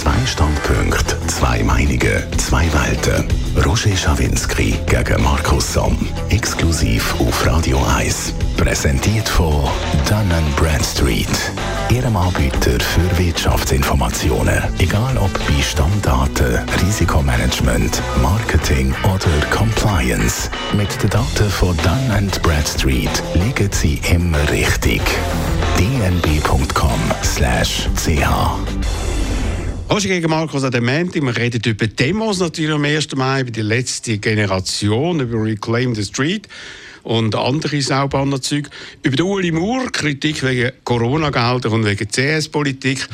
Zwei Standpunkte, zwei Meinungen, zwei Welten. Roger Schawinski gegen Markus Somm. Exklusiv auf Radio 1. Präsentiert von Dun Bradstreet. Ihrem Anbieter für Wirtschaftsinformationen. Egal ob bei Stammdaten, Risikomanagement, Marketing oder Compliance. Mit den Daten von Dun Bradstreet liegen Sie immer richtig. dnb.com/ch Roger gegen Markus Adementi. Wir reden über Demos natürlich am 1. Mai, über die letzte Generation, über Reclaim the Street und andere Saubannerzüge. Über den Uli Moore, Kritik wegen Corona-Gelder und wegen CS-Politik.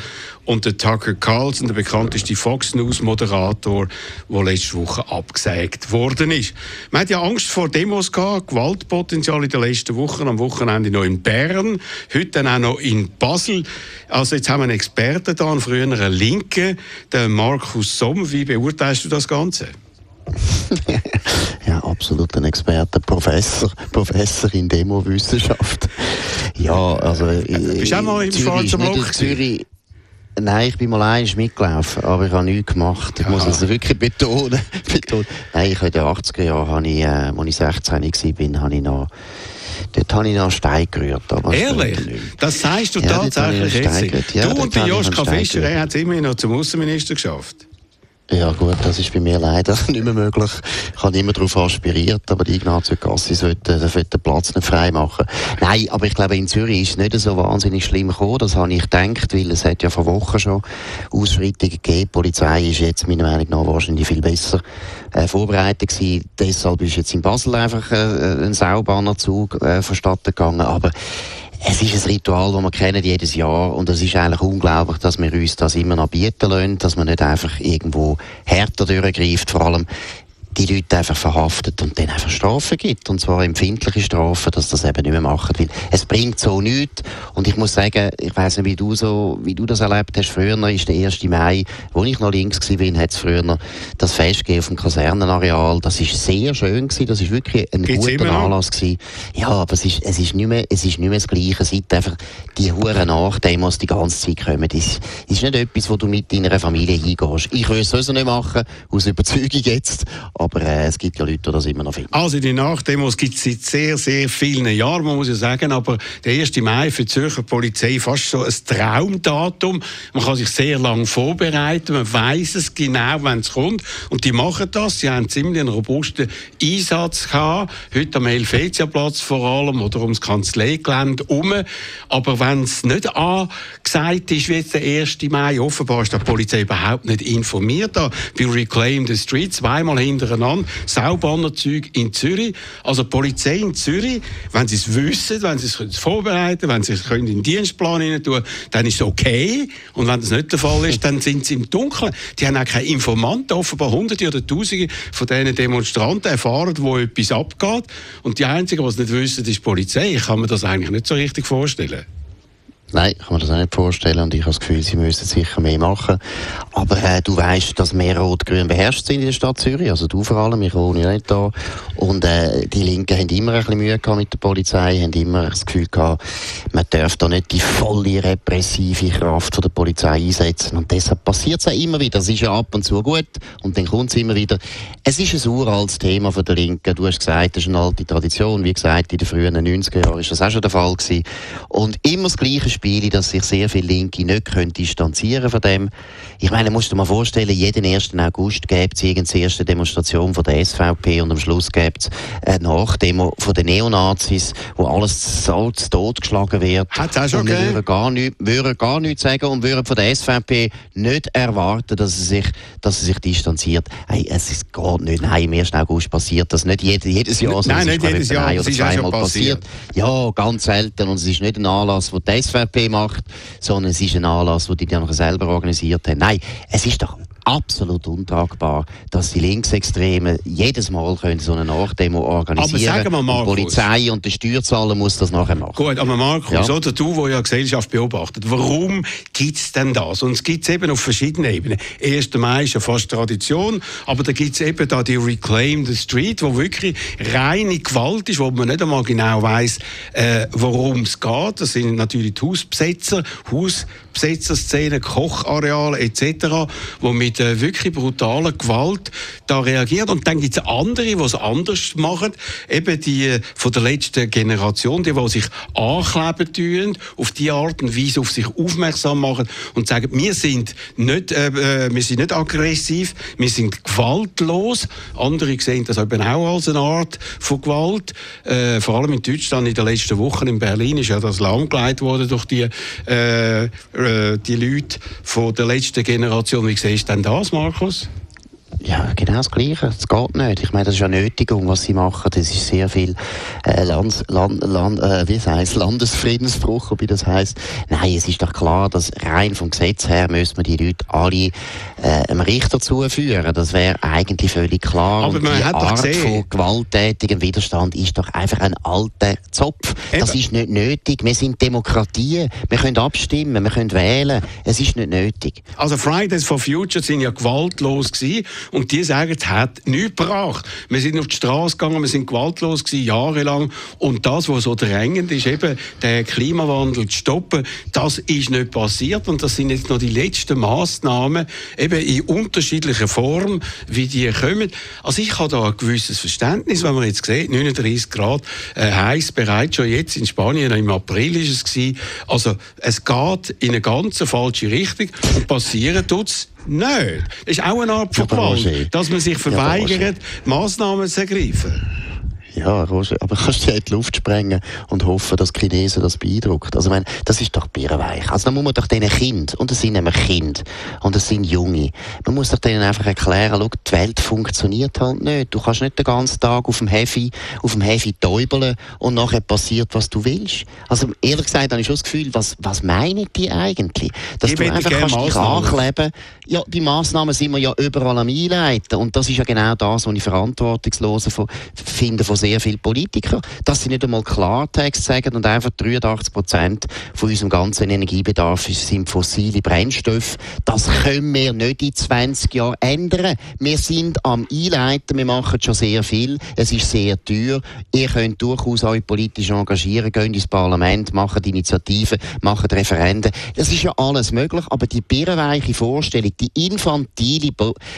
Und der Tucker Carlson, der bekannteste Fox News-Moderator, der letzte Woche abgesägt worden ist. Man hat ja Angst vor Demos gehabt, Gewaltpotenzial in den letzten Wochen, am Wochenende noch in Bern, heute dann auch noch in Basel. Also jetzt haben wir einen Experten da, einen früheren Linken, den Markus Somm. Wie beurteilst du das Ganze? Ja, absolut ein Experte, Professor, Professor in Demowissenschaft. Ja, also. Bist du auch mal im schwarzen Block? Zürich, Nein, ich bin mal eins mitgelaufen, aber ich habe nichts gemacht. Ich Aha. muss es wirklich betonen. betonen. Nein, ich habe in den 80er Jahren, habe ich, äh, als ich 16 war, habe ich noch Dort habe ich noch einen Stein gerührt. Ehrlich? Das sagst du ja, tatsächlich jetzt? Ja, du und der Joschka Fischer, er hat es immerhin noch zum Außenminister geschafft. Ja gut, das ist bei mir leider nicht mehr möglich. Ich habe immer darauf aspiriert, aber die Ignazio Gassi sollte, sollte den Platz nicht frei machen. Nein, aber ich glaube, in Zürich ist es nicht so wahnsinnig schlimm gekommen. Das habe ich gedacht, weil es hat ja vor Wochen schon Ausschreitungen gegeben. Die Polizei ist jetzt meiner Meinung nach wahrscheinlich viel besser äh, vorbereitet gewesen. Deshalb ist jetzt in Basel einfach äh, ein Saubannerzug äh, vonstatten gegangen. Aber es ist ein Ritual, das wir kennen jedes Jahr und es ist eigentlich unglaublich, dass wir uns das immer noch bieten lassen, dass man nicht einfach irgendwo härter durchgreift. Vor allem die Leute einfach verhaftet und dann einfach Strafen gibt. Und zwar empfindliche Strafen, dass das eben nicht mehr machen. Weil es bringt so nichts. Und ich muss sagen, ich weiss nicht, wie du, so, wie du das erlebt hast. Früher ist der 1. Mai, wo ich noch links war, hat es früher das Festgehen auf dem Kasernenareal. Das ist sehr schön gewesen. Das ist wirklich ein Gibt's guter Anlass gewesen. Ja, aber es ist, es ist nicht mehr, es ist nicht mehr das Gleiche. Seit einfach die Huren Nachdemos die ganze Zeit kommen. Das ist nicht etwas, wo du mit deiner Familie hingehst. Ich will es sowieso nicht machen, aus Überzeugung jetzt. Aber äh, es gibt ja Leute, die das immer noch finden. Also die Nachdemos gibt es seit sehr, sehr vielen Jahren, man muss ja sagen. Aber der 1. Mai für die Zürcher Polizei fast so ein Traumdatum. Man kann sich sehr lange vorbereiten. Man weiß es genau, wenn es kommt. Und die machen das. Sie haben ziemlich einen robusten Einsatz gehabt. Heute am Helvetia-Platz vor allem oder ums Kanzleigelände herum. Aber wenn es nicht angesagt ist, wie jetzt der 1. Mai, offenbar ist die Polizei überhaupt nicht informiert. Da bei Reclaim the Street zweimal hinter hintereinander Saubannerzeug in Zürich. Also die Polizei in Zürich, wenn sie es wissen, wenn sie es vorbereiten wenn sie es in den Dienstplan hinein tun, dann ist es okay. Und wenn das nicht der Fall ist, dann sind sie im Dunkeln. Die haben auch keine Informanten, offenbar Hunderte oder Tausende von diesen Demonstranten erfahren, wo etwas abgeht. Und die Einzigen, die es nicht wissen, ist die Polizei. Ich kann mir das eigentlich nicht so richtig vorstellen. Nein, kann mir das auch nicht vorstellen und ich habe das Gefühl, sie müssen sicher mehr machen. Aber äh, du weißt, dass mehr Rot-Grün beherrscht sind in der Stadt Zürich, also du vor allem, ich wohne ja nicht da. Und äh, die Linken haben immer ein bisschen Mühe gehabt mit der Polizei, haben immer das Gefühl gehabt, man darf da nicht die volle repressive Kraft von der Polizei einsetzen. Und deshalb passiert es auch immer wieder. Das ist ja ab und zu gut und dann kommt es immer wieder. Es ist ein uraltes Thema von der Linken. Du hast gesagt, das ist eine alte Tradition. Wie gesagt, in den frühen 90er Jahren ist das auch schon der Fall gewesen. Und immer das Gleiche Spiele, dass sich sehr viele Linke nicht können distanzieren von dem. Ich meine, musst du dir mal vorstellen, jeden 1. August gibt es irgendeine erste Demonstration von der SVP und am Schluss gibt es eine Nachdemo von den Neonazis, wo alles so zu Tod geschlagen wird. Hat auch schon wir würden gar, nicht, würden gar nichts sagen und würden von der SVP nicht erwarten, dass sie sich, dass sie sich distanziert. Hey, es ist gar nicht. Nein, im 1. August passiert das nicht jedes, jedes Jahr, Nein, nicht jedes Jahr, ein oder zweimal passiert. passiert. Ja, ganz selten. Und es ist nicht ein Anlass, wo die SVP macht, sondern es ist ein Anlass, den die dann selber organisiert haben. Nein, es ist doch absolut untragbar, dass die Linksextremen jedes Mal können so eine Nachdemo organisieren aber sagen wir, Die Polizei und der Steuerzahler muss das nachher machen. Gut, aber Markus, ja. oder du, wo ja Gesellschaft beobachtet, warum gibt es denn das? Und es gibt es eben auf verschiedenen Ebenen. 1. Mai ist ja fast Tradition, aber da gibt es eben da die Reclaim the Street, wo wirklich reine Gewalt ist, wo man nicht einmal genau weiß, äh, worum es geht. Das sind natürlich die Hausbesetzer, Hausbesetzerszenen, Kochareale etc., wo mit äh, wirklich brutaler Gewalt da reagiert. Und dann gibt es andere, die es anders machen, eben die äh, von der letzten Generation, die, die sich ankleben tun, auf die Art und Weise auf sich aufmerksam machen und sagen, wir sind nicht, äh, äh wir sind nicht aggressiv, wir sind gewaltlos. Andere sehen das eben auch als eine Art von Gewalt. Äh, vor allem in Deutschland in den letzten Wochen in Berlin ist ja das lahmgelegt worden durch die, äh, äh, die Leute von der letzten Generation. Wie siehst du denn das, Markus? Ja, genau das Gleiche. Es geht nicht. Ich meine, das ist ja Nötigung, was sie machen. Das ist sehr viel äh, Land, Land, Land, äh, wie heißt Landesfriedensbruch, wie das heißt. Nein, es ist doch klar, dass rein vom Gesetz her müssen wir die Leute alle äh, einem Richter zuführen. Das wäre eigentlich völlig klar. Aber man die hat Art gesehen. von gewalttätigem Widerstand ist doch einfach ein alter Zopf. Eben. Das ist nicht nötig. Wir sind Demokratie. Wir können abstimmen, wir können wählen. Es ist nicht nötig. Also Fridays for Future sind ja gewaltlos gewesen und die sagen, es hat nichts gebracht. Wir sind auf die Straße gegangen, wir sind gewaltlos gewesen, jahrelang. Und das, was so drängend ist, eben den Klimawandel zu stoppen, das ist nicht passiert. Und das sind jetzt noch die letzten Massnahmen, eben in unterschiedlicher Form, wie die kommen. Also ich habe da ein gewisses Verständnis, wenn man jetzt sieht, 39 Grad äh, heiß bereits schon jetzt in Spanien, im April ist es gewesen. Also es geht in eine ganz falsche Richtung und passieren tut es nicht. Das ist auch eine Art von Gewalt, dass man sich verweigert, ja, Massnahmen zu ergreifen. Ja, Roger, aber kannst du ja in die Luft sprengen und hoffen, dass die Chinesen das beeindruckt? Also, ich meine, das ist doch birrenweich. Also, dann muss man doch diesen Kind, und es sind nämlich Kinder, und es sind Junge, man muss doch denen einfach erklären, schau, die Welt funktioniert halt nicht. Du kannst nicht den ganzen Tag auf dem Heavy, auf dem Heavy täubeln und nachher passiert, was du willst. Also, ehrlich gesagt, habe ich schon das Gefühl, was, was meinen die eigentlich? Dass ich du einfach kannst dich ankleben. Ja, die Massnahmen sind wir ja überall am Einleiten. Und das ist ja genau das, was ich verantwortungslos finde von sehr viele Politiker, dass sie nicht einmal Klartext sagen und einfach 83 Prozent von unserem ganzen Energiebedarf sind fossile Brennstoffe. Das können wir nicht in 20 Jahren ändern. Wir sind am Einleiten, wir machen schon sehr viel. Es ist sehr teuer. Ihr könnt durchaus euch politisch engagieren, geht ins Parlament, macht Initiativen, macht Referenden. Das ist ja alles möglich, aber die birrenweiche Vorstellung, die infantile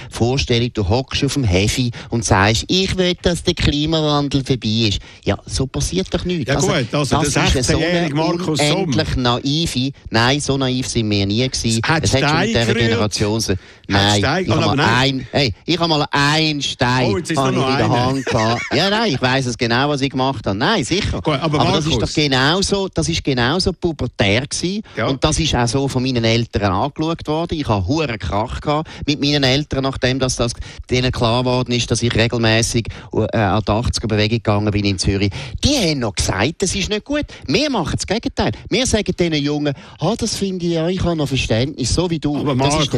Vorstellung, du hockst auf dem Heavy und sagst, ich will, dass der Klimawandel vorbei ist. Ja, so passiert doch nichts. Ja also, gut, also das, ist so Markus endlich naive. Nein, so naiv sind wir nie gewesen. Hat es hat schon mit dieser Generation... Nein, ich habe mal, ein, hey, ich hab mal einen Stein oh, in der Hand gehabt. Ja, nein, ich weiss es genau, was ich gemacht habe. Nein, sicher. Gut, aber, aber das ist doch genauso, das ist genauso pubertär gewesen. Ja. Und das ist auch so von meinen Eltern angeschaut worden. Ich habe Krach gehabt mit meinen Eltern, nachdem das, das denen klar geworden ist, dass ich regelmäßig äh, an die 80er Bewegung gegangen bin in Zürich. Die haben noch gesagt, das ist nicht gut. Wir machen das Gegenteil. Wir sagen diesen Jungen, ah, das finde ich, ja, ich habe noch Verständnis, so wie du. Aber Markus.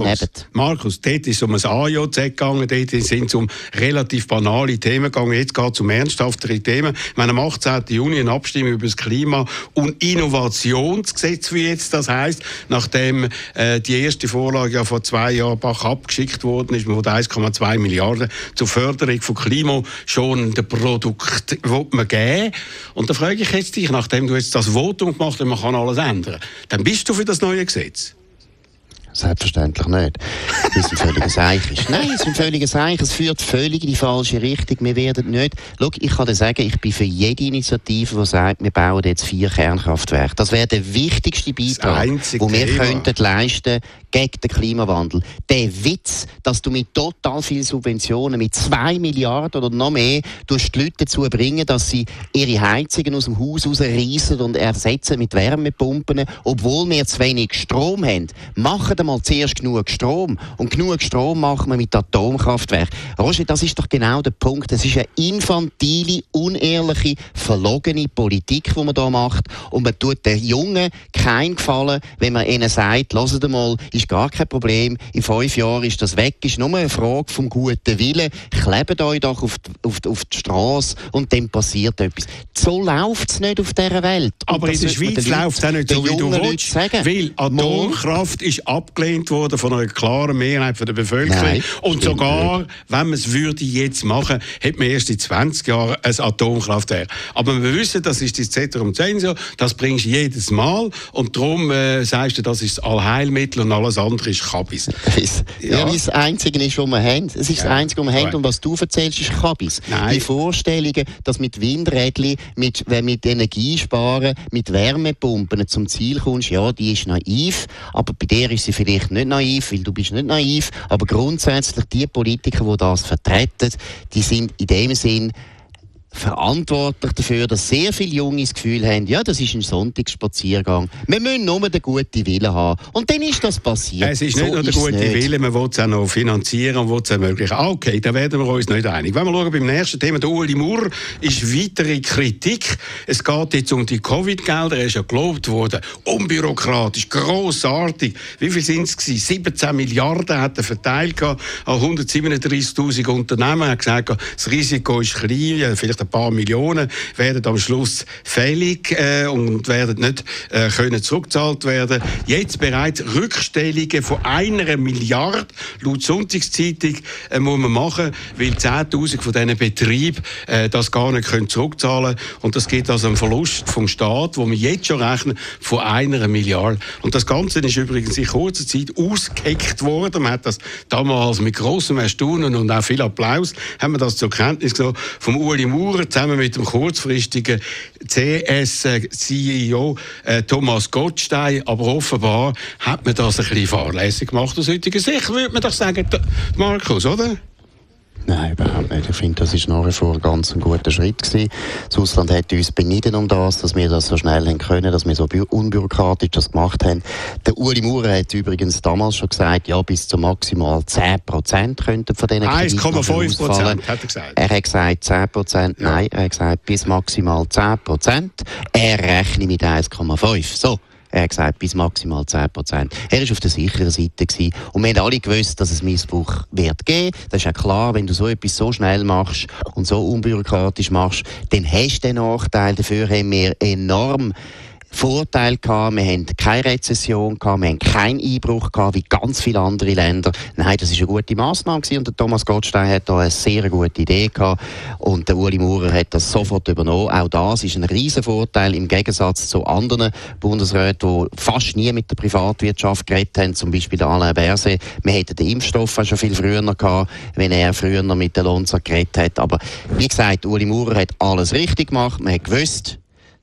Markus, dort ist es um ein AJZ gegangen, dort sind es um relativ banale Themen gegangen. Jetzt geht es um ernsthaftere Themen. Wenn am 18. Juni eine Abstimmung über das Klima- und Innovationsgesetz, wie jetzt das heißt, nachdem äh, die erste Vorlage ja vor zwei Jahren Bach abgeschickt worden ist, mit 1,2 Milliarden zur Förderung von klimaschonenden Produkten man geben. Und da frage ich jetzt dich, nachdem du jetzt das Votum gemacht hast, man kann alles ändern, dann bist du für das neue Gesetz? Selbstverständlich nicht. Das ist ein völliges Eich. Nein, es ist ein völliges Eich. Es führt völlig in die falsche Richtung. Wir werden nicht... Schau, ich kann dir sagen, ich bin für jede Initiative, die sagt, wir bauen jetzt vier Kernkraftwerke. Das wäre der wichtigste Beitrag, den wir Thema. könnten leisten gegen den Klimawandel. Der Witz, dass du mit total vielen Subventionen, mit zwei Milliarden oder noch mehr, die Leute dazu bringen, dass sie ihre Heizungen aus dem Haus rausreißen und ersetzen mit Wärmepumpen, obwohl wir zu wenig Strom haben. Machen einmal zuerst genug Strom. Und genug Strom machen wir mit Atomkraftwerken. Roger, das ist doch genau der Punkt. Es ist eine infantile, unehrliche, verlogene Politik, die man da macht. Und man tut den Jungen keinen Gefallen, wenn man ihnen sagt, lasst mal, ist gar kein Problem, in fünf Jahren ist das weg, ist nur eine Frage vom guten Willen. Klebt euch doch auf die, auf die, auf die Straße und dann passiert etwas. So läuft es nicht auf dieser Welt. Aber in der Schweiz läuft es auch nicht so, wie du willst. Weil Atomkraft ist abgelehnt worden von einer klaren Mehrheit der Bevölkerung. Nein, und sogar, nicht. wenn man es würde jetzt machen, hätte man erst in 20 Jahren ein Atomkraftwerk. Aber wir wissen, das ist das Zeterum Censio, das bringst du jedes Mal und darum äh, sagst du, das ist das Allheilmittel und alles andere ist Kabis. ja, ja das Einzige ist, was wir haben. Es ist ja. das Einzige, was wir haben und was du erzählst, ist Kabis. Nein. Die Vorstellungen, dass mit Windrädchen, mit, mit Energiesparen, mit Wärmepumpen zum Ziel kommst, ja, die ist naiv, aber bei dir ist sie vielleicht nicht naiv, weil du bist nicht naiv, aber grundsätzlich die Politiker, die das vertreten, die sind in dem Sinn verantwortlich dafür, dass sehr viele Junge das Gefühl haben, ja, das ist ein Sonntagsspaziergang. Wir müssen nur den guten Willen haben. Und dann ist das passiert. Es ist so nicht nur der gute Wille, man will es auch noch finanzieren und will es ermöglichen. Ah, okay, da werden wir uns nicht einig. Wenn wir schauen beim nächsten Thema, der Uli Maurer ist weitere Kritik. Es geht jetzt um die Covid-Gelder. Er ist ja gelobt worden, unbürokratisch, grossartig. Wie viel sind es 17 Milliarden hat er verteilt an 137'000 Unternehmen. Er hat gesagt, das Risiko ist klein, vielleicht ein paar Millionen werden am Schluss fällig äh, und werden nicht äh, können zurückgezahlt werden. Jetzt bereits Rückstellungen von einer Milliarde laut Sonntagszeitung äh, muss man machen, weil 10.000 von diesen Betrieben äh, das gar nicht können zurückzahlen und das geht also einen Verlust vom Staat, wo wir jetzt schon rechnen, von einer Milliarde. Und das Ganze ist übrigens in kurzer Zeit ausgeheckt worden. Man hat das damals mit großem Erstaunen und auch viel Applaus haben wir das zur Kenntnis genommen vom Uli Maurer Maurer zusammen mit dem kurzfristigen CS-CEO äh, Thomas Gottstein. Aber offenbar hat man das ein bisschen fahrlässig gemacht aus heutiger Sicht, würde man doch sagen, Markus, oder? Nein, überhaupt nicht. Ich finde, das ist nach wie vor ein ganz guter Schritt gewesen. Das Ausland hat uns beniden um das, dass wir das so schnell haben können, dass wir so unbürokratisch das gemacht haben. Der Uli Maurer hat übrigens damals schon gesagt, ja, bis zu maximal 10 Prozent könnten von diesen 1,5 Prozent, hat er gesagt. Er hat gesagt 10 Prozent, ja. nein, er hat gesagt bis maximal 10 Prozent. Er rechnet mit 1,5. So. Er hat gesagt, bis maximal 10 Prozent. Er war auf der sicheren Seite. Gewesen. Und wir haben alle gewusst, dass es Missbrauch wird geben. Das ist ja klar, wenn du so etwas so schnell machst und so unbürokratisch machst, dann hast du den Nachteil. Dafür haben wir enorm Vorteil gehabt, wir haben keine Rezession gehabt, wir haben keinen Einbruch gehabt, wie ganz viele andere Länder. Nein, das ist eine gute Maßnahme gewesen und der Thomas Gottstein hat da eine sehr gute Idee gehabt und der Uli Maurer hat das sofort übernommen. Auch das ist ein riesen Vorteil im Gegensatz zu anderen Bundesräten, die fast nie mit der Privatwirtschaft geredet haben, zum Beispiel der Alain Berset. Wir hätten den Impfstoff schon viel früher gehabt, wenn er früher mit der Lonza geredet hat. Aber wie gesagt, Uli Maurer hat alles richtig gemacht. Man hat gewusst,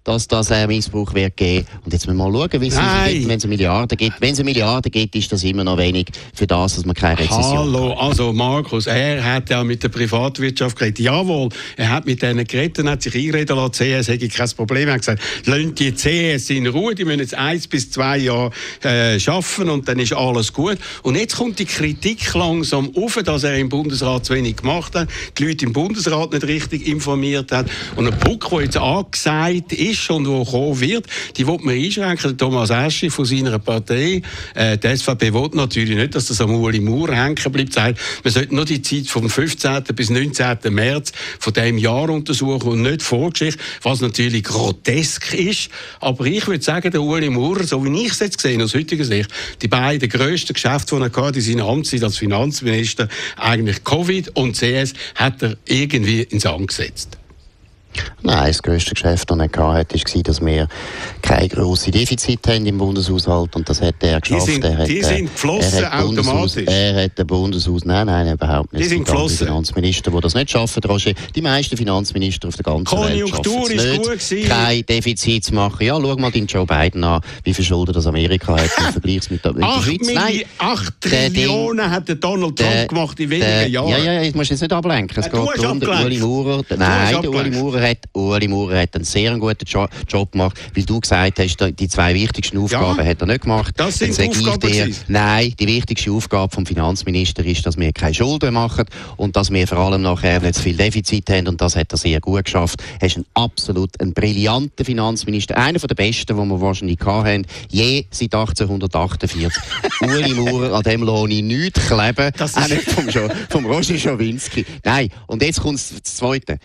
dass das einen Missbrauch wird geben. Und jetzt müssen wir mal schauen, wie es gibt. Wenn es eine Milliarde gibt, wenn es eine Milliarde gibt, ist das immer noch wenig für das, dass man keine Rezession Hallo, hat. also Markus, er hat ja mit der Privatwirtschaft geredet. Jawohl, er hat mit denen geredet und hat sich einreden lassen, CS hätte kein Problem. Er hat gesagt, lasst die CS in Ruhe, die müssen jetzt eins bis zwei Jahre äh, arbeiten und dann ist alles gut. Und jetzt kommt die Kritik langsam auf, dass er im Bundesrat zu wenig gemacht hat, die Leute im Bundesrat nicht richtig informiert hat. Und ein Puck, der jetzt angesagt ist, ist und wo kommen wird, die will man einschränken. Thomas Eschi von seiner Partei, äh, die SVP will natürlich nicht, dass das am Uli Mauer hängen bleibt. Sagt, man sollte nur die Zeit vom 15. bis 19. März von diesem Jahr untersuchen und nicht Vorgeschichte, was natürlich grotesk ist. Aber ich würde sagen, der Uli Maurer, so wie ich es jetzt gesehen aus heutiger Sicht, die beiden grössten Geschäfte, die er hatte in seiner Amtszeit als Finanzminister, eigentlich Covid und CS, hat er irgendwie ins Amt gesetzt. Nein, das grösste Geschäft, das er hatte, war, dass wir keine grossen Defizite haben im Bundeshaushalt und das hat er geschafft. Die sind, er hat, die sind geflossen er automatisch? Er hat den Bundeshaus, nein, nein, überhaupt nicht. Die sind geflossen? Finanzminister, die das nicht schaffen, Roger. Die meisten Finanzminister auf der ganzen Konjunktur Welt schaffen es nicht, kein Defizit zu machen. Ja, schau mal den Joe Biden an, wie viel Schulden das Amerika hat im Vergleich mit der, mit der Schweiz. Nein, 8 Trillionen hat der Donald Trump der, gemacht in wenigen Jahren. Ja, ja, ich muss jetzt nicht ablenken. Es geht darum, der Uli Maurer, nein, der Uli Maurer Maurer hat. Uli Maurer hat einen sehr guten jo Job gemacht, weil du gesagt hast, die zwei wichtigsten Aufgaben ja, hat er nicht gemacht. Das sind die Aufgaben dir, Nein, die wichtigste Aufgabe vom Finanzminister ist, dass wir keine Schulden machen und dass wir vor allem nachher nicht zu viel Defizit haben und das hat er sehr gut geschafft. Er ist ein absolut ein brillanter Finanzminister, einer der besten, den wir wahrscheinlich hatten, je seit 1848. Uli Maurer, an dem lohne ich nichts kleben, das auch nicht vom, vom Roger Schawinski. Nein, und jetzt kommt das Zweite.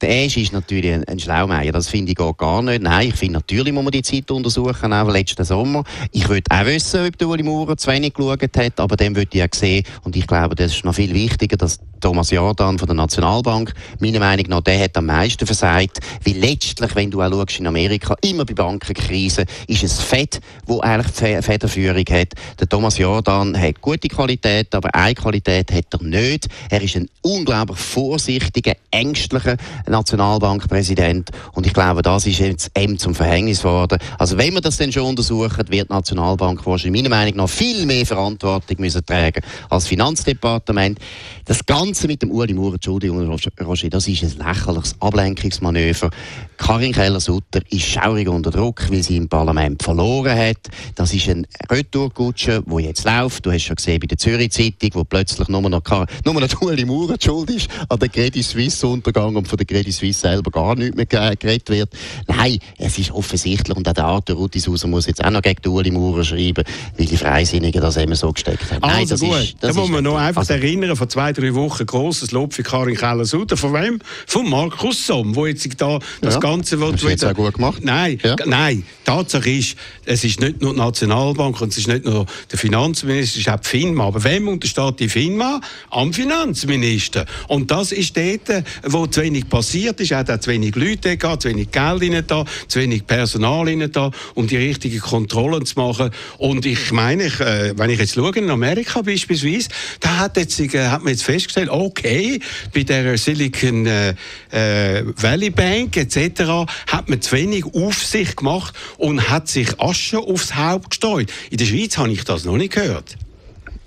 Der Ash ist natürlich ein, ein Schlaumeier, das finde ich auch gar nicht. Nein, ich finde natürlich muss man die Zeit untersuchen, auch letzten Sommer. Ich würde auch wissen, ob der Uli Maurer zu wenig geschaut hat, aber dem würde ich auch sehen. Und ich glaube, das ist noch viel wichtiger, dass Thomas Jordan von der Nationalbank, meiner Meinung nach, der hat am meisten versagt, weil letztlich, wenn du auch schaust in Amerika, immer bei Bankenkrisen, ist es Fed, wo eigentlich die Federführung hat. Der Thomas Jordan hat gute Qualität, aber eine Qualität hat er nicht. Er ist ein unglaublich vorsichtiger, ängstlicher Nationalbankpräsident und ich glaube, das ist jetzt ihm zum Verhängnis geworden. Also wenn wir das denn schon untersuchen, wird die Nationalbank wahrscheinlich meiner Meinung nach viel mehr Verantwortung müssen tragen als Finanzdepartement. Das Ganze mit dem Uli Maurer, Entschuldigung, Roger, das ist ein lächerliches Ablenkungsmanöver. Karin Keller-Sutter ist schaurig unter Druck, weil sie im Parlament verloren hat. Das ist ein Retourkutsche, der jetzt läuft. Du hast schon gesehen bei der Zürich-Zeitung, wo plötzlich nur noch, nur noch Uli Maurer schuld ist an der Credit Suisse-Untergang und von der Credit Suisse selber gar nicht mehr geredet wird. Nein, es ist offensichtlich und auch der Arthur Rutishauser muss jetzt auch noch gegen Uli Maurer schreiben, weil die Freisinnigen das immer so gesteckt haben. Also Nein, das gut, ist, das da muss man noch einfach also, erinnern, vor zwei, drei Wochen grosses Lob für Karin Keller-Sutter. Von wem? Von Markus Somm, wo jetzt da das ja, Ganze... Hast du jetzt auch gut gemacht? Nein, ja. nein. Tatsache ist, es ist nicht nur die Nationalbank und es ist nicht nur der Finanzminister, es ist auch die FINMA. Aber wem untersteht die FINMA? Am Finanzminister. Und das ist dort, wo zu wenig passiert ist. Er hat auch zu wenig Leute da, zu wenig Geld da, zu wenig Personal da, um die richtigen Kontrollen zu machen. Und ich meine, ich, äh, wenn ich jetzt schaue, in Amerika beispielsweise, da hat, jetzt, äh, hat man jetzt festgestellt, okay, bei der Silicon äh, äh, Valley Bank etc. hat man zu wenig Aufsicht gemacht und hat sich Asche aufs Haupt gestreut. In der Schweiz habe ich das noch nicht gehört.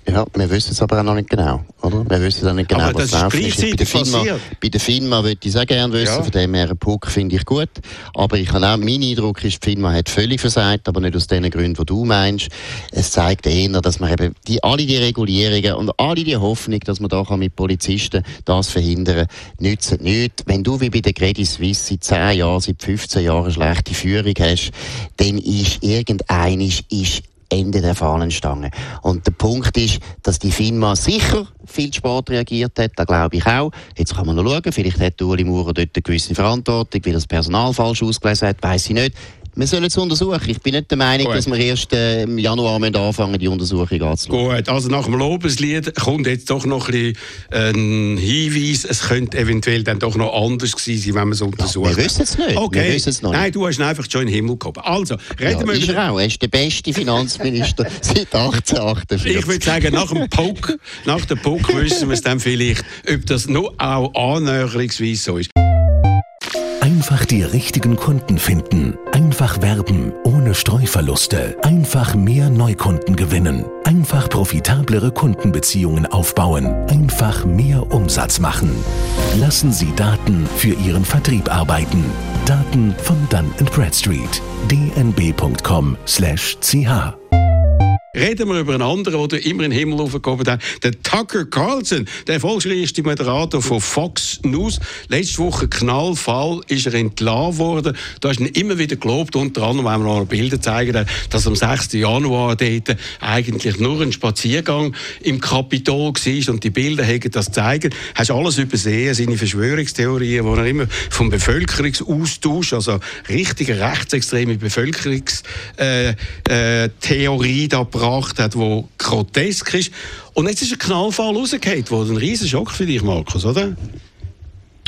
Ja, wir wissen es aber auch noch nicht genau, oder? Wir wissen auch nicht genau, aber was das ist ist. Bei der, FINMA, bei der FINMA würde ich es auch gerne wissen, ja. von dem her Puck finde ich gut. Aber ich habe auch, mein Eindruck ist, die FINMA hat völlig versagt, aber nicht aus den Gründen, die du meinst. Es zeigt eher, dass man eben die, alle die Regulierungen und alle die Hoffnung, dass man da kann mit Polizisten das verhindern kann, nützen nichts. Wenn du wie bei der Credit Suisse seit 10 Jahren, seit 15 Jahren schlechte Führung hast, dann ist irgendeines ist Ende der Fahnenstange. Und der Punkt ist, dass die FINMA sicher viel spät reagiert hat, da glaube ich auch. Jetzt kann man noch schauen, vielleicht hat Uli Maurer dort eine gewisse Verantwortung, weil das Personal falsch ausgelesen hat, weiß ich nicht. Wir sollen es untersuchen. Ich bin nicht der Meinung, Gut. dass wir erst äh, im Januar anfangen die Untersuchung anzuschauen. Gut, also nach dem Lobeslied kommt jetzt doch noch ein, ein Hinweis, es könnte eventuell dann doch noch anders gewesen sein, wenn man es untersucht. Ja, wir wissen es nicht. Okay. Wir es noch Nein, du hast ihn einfach schon in den Himmel gehoben. Also, reden ja, wir ist. Er, auch. er ist der beste Finanzminister seit 1848. Ich würde sagen, nach dem Puck, nach dem Puck wissen wir es dann vielleicht, ob das nur auch annäherungsweise so ist. Einfach die richtigen Kunden finden. Einfach werben, ohne Streuverluste. Einfach mehr Neukunden gewinnen. Einfach profitablere Kundenbeziehungen aufbauen. Einfach mehr Umsatz machen. Lassen Sie Daten für Ihren Vertrieb arbeiten. Daten von Dun Bradstreet. dnb.com/ch Reden wir über einen anderen, der immer in den Himmel aufgehoben hat. Der Tucker Carlson, der erfolgreichste Moderator von Fox News. Letzte Woche Knallfall ist er entlassen worden. Da ist ihn immer wieder gelobt, unter anderem, wenn wir noch Bilder zeigen, dass am 6. Januar dort eigentlich nur ein Spaziergang im Kapitol war und die Bilder haben das zeigen. Hast alles übersehen, seine Verschwörungstheorien, wo er immer vom Bevölkerungsaustausch, also richtige rechtsextreme Bevölkerungstheorie äh, äh, da gebracht hat, wo grotesk ist. Und jetzt ist ein Knallfall rausgefallen worden. Ein riesen Schock für dich, Markus, oder?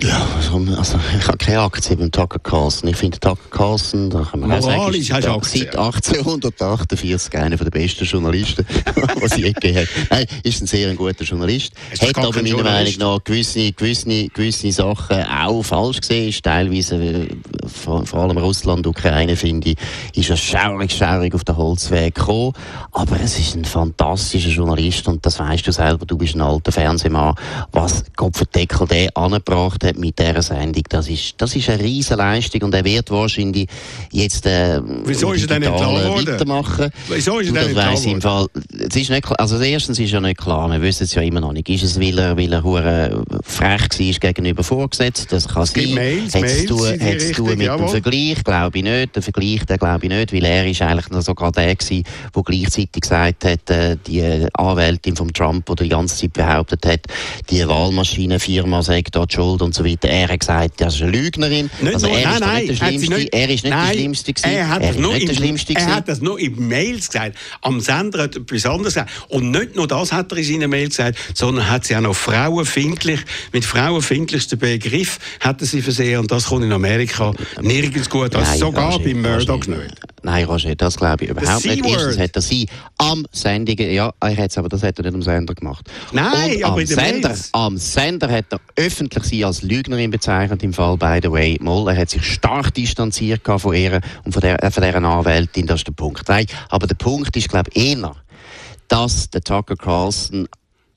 Ja, also, also ich habe keine Aktien beim Tucker Carlson. Ich finde Tucker Carlson, da kann man Moralisch auch sagen, seit 1848 einer der besten Journalisten, was ich je gegeben habe. Nein, ist ein sehr guter Journalist. Hat aber meiner Meinung nach gewisse, gewisse, gewisse Sachen auch falsch gesehen, ist teilweise äh, vor, vor allem Russland, Ukraine, finde ich, ist er schaurig, schaurig auf den Holzweg gekommen. Aber es ist ein fantastischer Journalist und das weißt du selber, du bist ein alter Fernsehmann. Was Kopfendeckel der angebracht hat mit dieser Sendung, das ist, das ist eine riesen Leistung und er wird wahrscheinlich jetzt äh, Wieso ist er denn weitermachen. Wieso ist er denn das im Fall, es ist nicht klar, also erstens ist ja nicht klar, wir wissen es ja immer noch nicht. Ist es, weil er, weil er hure frech war gegenüber vorgesetzt? Das kann sein. Mails, hat es zu tun mit jawohl. dem Vergleich? Glaube ich nicht. Der Vergleich, den glaube ich nicht, weil er ist eigentlich sogar der gewesen, der gleichzeitig gesagt hat, äh, die Anwältin von Trump, die die ganze Zeit behauptet hat, die Wahlmaschinenfirma sagt dort schuld und so weiter. Er hat gesagt, das ist eine Lügnerin. Nicht also er ist nein, nein, nicht der Schlimmste. Nicht, er ist nicht nein, der Schlimmste gewesen. Er hat, er das, nur im, Schlimmste er hat das nur in Mails gesagt. Am Sender hat er etwas anderes gesagt. Und nicht nur das hat er in seinen Mails gesagt, sondern hat sie auch noch frauenfindlich, mit frauenfindlichsten Begriff hat er sie versehen. Und das kommt in Amerika nirgends gut. Also Nein, sogar Roger, bei Murdoch nicht. Nein, Roger, das glaube ich überhaupt nicht. Erstens hat er sie am Sendungen, ja, er hat's, aber das hat er nicht am Sender gemacht. Nein, Und aber am in den Sender, Mails. am Sender hat er öffentlich sie als Lügnerin bezeichnet, im Fall by the way. Moll, er hat sich stark distanziert von ihr und von, der, äh, von dieser Anwältin, das ist der Punkt. Nein, aber der Punkt ist, glaube ich, eher, dass der Tucker Carlson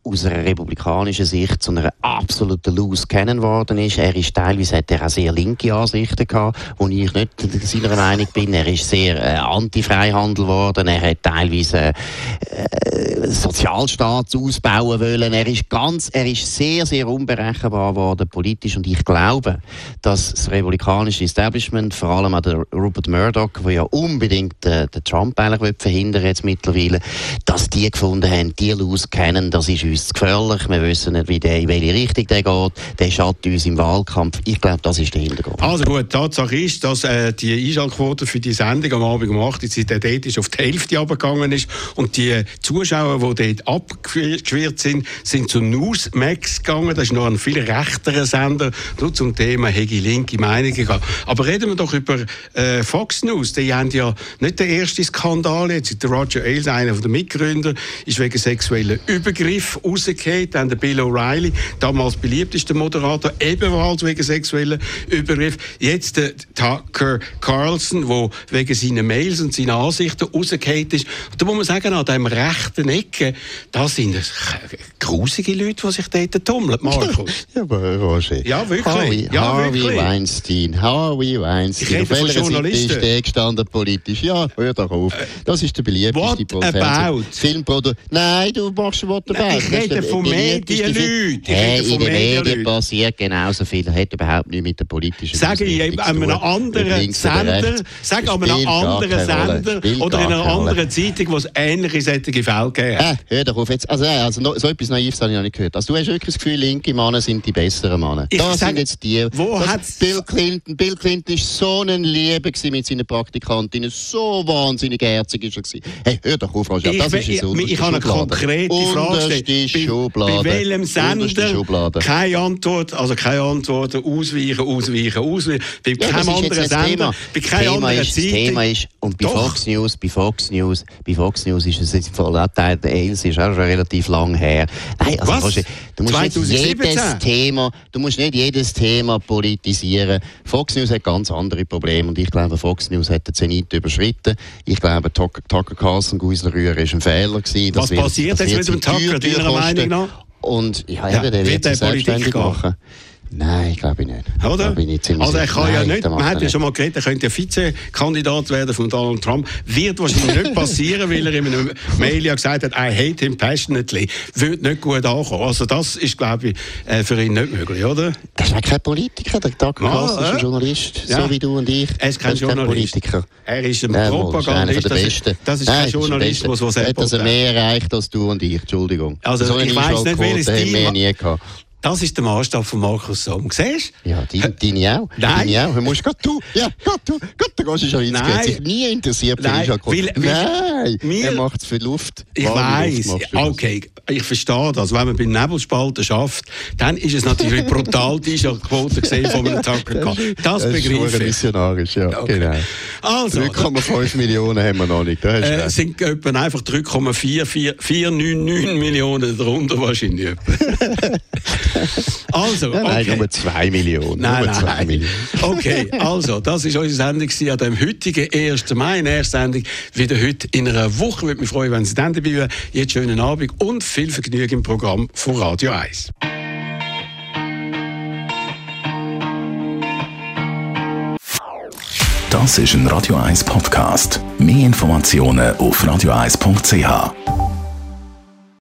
aus einer republikanischen Sicht zu einer absoluten Loose kennen worden ist. Er ist teilweise hat er auch sehr linke Ansichten gehabt, wo ich nicht seiner Meinung bin. Er ist sehr äh, anti-Freihandel geworden. Er hat teilweise äh, Sozialstaat ausbauen wollen. Er ist ganz, er ist sehr, sehr unberechenbar geworden politisch und ich glaube, dass das republikanische Establishment, vor allem auch der Rupert Murdoch, der ja unbedingt äh, den Trump eigentlich verhindern jetzt mittlerweile, dass die gefunden haben, die Loose kennen, das ist uns gefährlich. Wir wissen nicht, wie der, in welche Richtung der geht. Der schadet uns im Wahlkampf. Ich glaube, das ist der Hintergrund. Also gut, Tatsache ist, dass äh, die Einschaltquote für die Sendung am Abend um 8 Uhr, ist, auf die Hälfte runtergegangen ist. Und die Zuschauer, die dort abgeschwirrt sind, sind zu Newsmax gegangen. Das ist noch ein viel rechterer Sender, nur zum Thema Hegi linke Meinungen gegangen. Aber reden wir doch über äh, Fox News. Die haben ja nicht den ersten Skandal jetzt. Roger Ailes, einer der Mitgründer, ist wegen sexueller Übergriff rausgefallen. Dann der Bill O'Reilly, damals beliebtester Moderator, ebenfalls wegen sexueller Übergriff. Jetzt der Tucker Carlson, der wegen seiner Mails und seiner Ansichten rausgefallen ist. Und da muss man sagen, an diesem rechten Ecke, da sind es grusige Leute, die sich dort tummeln, Markus. Ja, aber Roger. Ja, wirklich. Harvey, Ja, Harvey wirklich. Weinstein. Harvey Weinstein. Ich rede Auf welcher Seite ist der gestanden politisch? Ja, hör doch auf. Das ist der beliebteste what about? Filmprodu Nein, du machst what about. Nein, ich Das rede von Medienleuten. Hey, in den Medien passiert genauso viel. Hat überhaupt nichts mit der politischen Sage ich an zu einem tun. anderen Sender, rechts. sag an einem anderen. Sender oder in einer anderen Zeitung, wo es ähnliche solche Fälle gegeben hat. Hör doch auf jetzt. Also, also so etwas Naives habe ich noch nicht gehört. Also, du hast wirklich das Gefühl, linke Männer sind die besseren Männer. Das sind jetzt die. wo das hat's- Bill Clinton, Bill Clinton ist so ein Liebe gewesen mit seinen Praktikantinnen. So wahnsinnig herzig ist er gewesen. Hey, hör doch auf, Roger. Ich, Das ist eine ich, habe eine konkrete Frage Bei, Schublade. bei welchem Sender keine Antwort, also keine Antwort, ausweichen, ausweichen, ausweichen. Bei Ja, keinem anderen Sender, Thema. bei keiner anderen ist, das Thema ist, und bei Doch. Fox News, bei Fox News, bei Fox News ist es jetzt voll der Ailes ist auch schon relativ lang her. Nein, also Was? Du musst nicht 2017? jedes Thema, du musst nicht jedes Thema politisieren. Fox News hat ganz andere Probleme und ich glaube, Fox News hat den Zenit überschritten. Ich glaube, Tucker, Carlson, Guisler Rühr, ist ein Fehler gewesen. Was passiert jetzt mit dem Tucker, Meinung nach? Und ja, Ja, eben, der wird wird er sich Politik selbstständig gehen? machen. Nein, glaube ich nicht. Oder? Bin ich ziemlich Also er kann ja Nein, nicht, das man hat er ja nicht. schon mal geredet, er könnte ja Vizekandidat werden von Donald Trump. Wird wahrscheinlich nicht passieren, weil er in einem Mail ja gesagt hat, I hate him passionately. Wird nicht gut ankommen. Also das ist, glaube ich, äh, für ihn nicht möglich, oder? Er ist kein Politiker, der Ah, Carlson ist ein ja. Journalist, Ja. so wie du und ich. Er ist kein Journalist. Politiker. Er ist ein Ja, ist Propagandist. der Das ist, das ist Nein, kein ist der der Beste. Hat also selber... mehr erreicht als du und ich, Entschuldigung. Also, so ich weiss nicht, welches Team- ja nie gehabt. Das ist der Maßstab von Markus Somm. Siehst du? Ja, deine, deine auch. Nein. Deine auch. Du musst grad du. Ja, grad du. Grad der Roger Schawinski Nein. hat sich nie interessiert für Nein, weil- weil- Nein, mir- er macht es für Luft. Ich weiß, okay, ich verstehe das. Wenn man beim Nebelspalten schafft, dann ist es natürlich brutal die Einschaltquote gesehen von einem Carlson. Das Das ist begreife ich. missionarisch, ja, Okay. genau. Also, 3,5 Millionen haben wir noch nicht. Da hast du äh, sind etwa einfach 3,499 Millionen darunter wahrscheinlich. Also, ja, nein, okay. nur 2 Millionen. Nein, nur 2 nein. Millionen. Okay, also, das ist unsere Sendung an dem heutigen 1. Mai. Nächste Sendung wieder heute in einer Woche. Würde mich freuen, wenn Sie dann dabei wären. Jetzt schönen Abend und viel Vergnügen im Programm von Radio 1. Das ist ein Radio 1 Podcast. Mehr Informationen auf radio1.ch.